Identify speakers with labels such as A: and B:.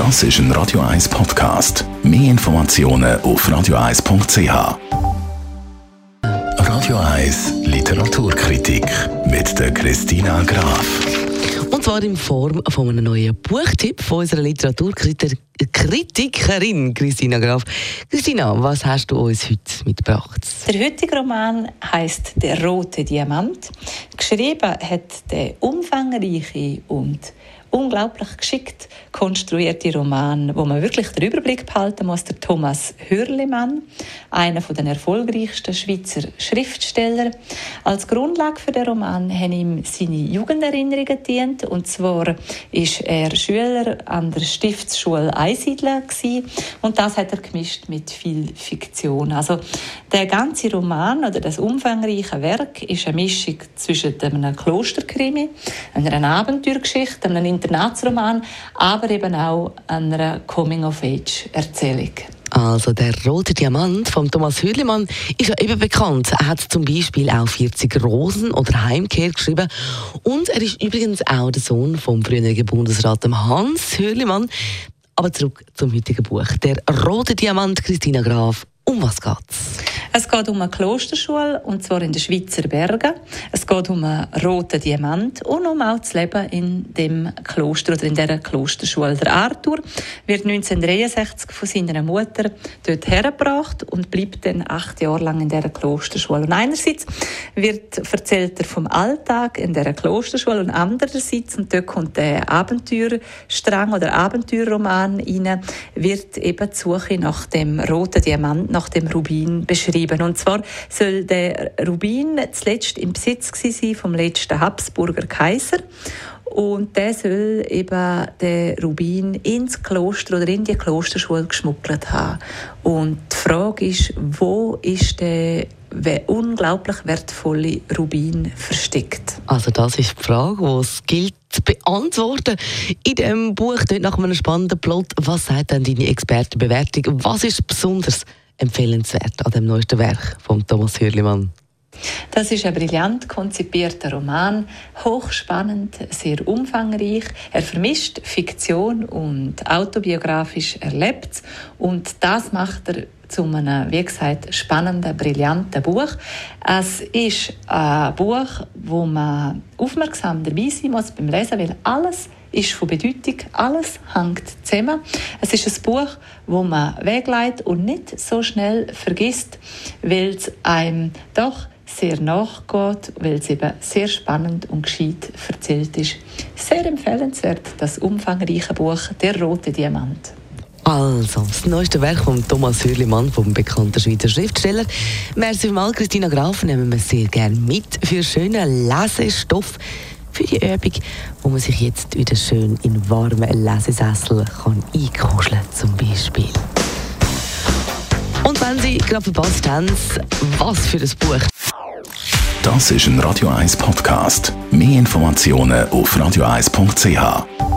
A: Das ist ein Radio 1 Podcast. Mehr Informationen auf radio1.ch. Radio 1 Literaturkritik mit der Christina Graf.
B: Und zwar in Form von einem neuen Buchtipp von unserer Literaturkritikerin Christina Graf. Christina, was hast du uns heute mitgebracht?
C: Der heutige Roman heißt Der rote Diamant. Geschrieben hat der umfangreiche und unglaublich geschickt konstruierte Roman, wo man wirklich den Überblick behalten muss, der Thomas Hürlimann, einer der erfolgreichsten Schweizer Schriftsteller. Als Grundlage für den Roman haben ihm seine Jugenderinnerungen gedient und zwar ist er Schüler an der Stiftsschule Einsiedler und das hat er gemischt mit viel Fiktion. Also der ganze Roman oder das umfangreiche Werk ist eine Mischung zwischen einem Klosterkrimi, einer Abenteuergeschichte, einem Internatsroman, aber eben auch einer Coming-of-Age-Erzählung.
B: Also der rote Diamant von Thomas Hürlimann ist ja eben bekannt. Er hat zum Beispiel auch 40 Rosen oder Heimkehr geschrieben und er ist übrigens auch der Sohn vom früheren Bundesrat Hans Hürlimann. Aber zurück zum heutigen Buch. Der rote Diamant, Christina Graf. Um was geht's?
C: Es geht um eine Klosterschule, und zwar in den Schweizer Bergen. Es geht um einen roten Diamant und um auch das Leben in dem Kloster oder in dieser Klosterschule. Der Arthur wird 1963 von seiner Mutter dort hergebracht und bleibt dann acht Jahre lang in dieser Klosterschule. Und einerseits wird erzählt er vom Alltag in dieser Klosterschule und andererseits, und dort kommt der Abenteuerstrang oder Abenteuerroman rein, wird eben die Suche nach dem roten Diamant, nach dem Rubin beschrieben beschrieben. Und zwar soll der Rubin zuletzt im Besitz sein vom letzten Habsburger Kaiser. Und der soll eben den Rubin ins Kloster oder in die Klosterschule geschmuggelt haben. Und die Frage ist, wo ist der unglaublich wertvolle Rubin versteckt?
B: Also das ist die Frage, die es gilt zu beantworten. In diesem Buch, nach einem spannenden Plot, was sagt denn deine Expertenbewertung? Was ist besonders empfehlenswert an dem neuesten Werk von Thomas Hürlimann?
C: Das ist ein brillant konzipierter Roman, hochspannend, sehr umfangreich. Er vermischt Fiktion und autobiografisch erlebt und das macht er zu einem, wie gesagt, spannenden, brillanten Buch. Es ist ein Buch, wo man aufmerksam dabei sein muss beim Lesen, weil alles ist von Bedeutung. Alles hängt zusammen. Es ist ein Buch, wo man wegleitet und nicht so schnell vergisst, weil es einem doch sehr nachgeht, weil es eben sehr spannend und gescheit erzählt ist. Sehr empfehlenswert, das umfangreiche Buch «Der rote Diamant».
B: Also, das neueste Werk von Thomas Hürlimann, vom bekannten Schweizer Schriftsteller. Merci mal, Christina Graf, nehmen wir sehr gerne mit für schönen Lesestoff für die Übung, wo man sich jetzt wieder schön in warmen Lesesessel kann einkuscheln zum Beispiel. Und wenn Sie gerade verpasst haben, was für ein Buch.
A: Das ist ein Radio 1 Podcast. Mehr Informationen auf radio1.ch.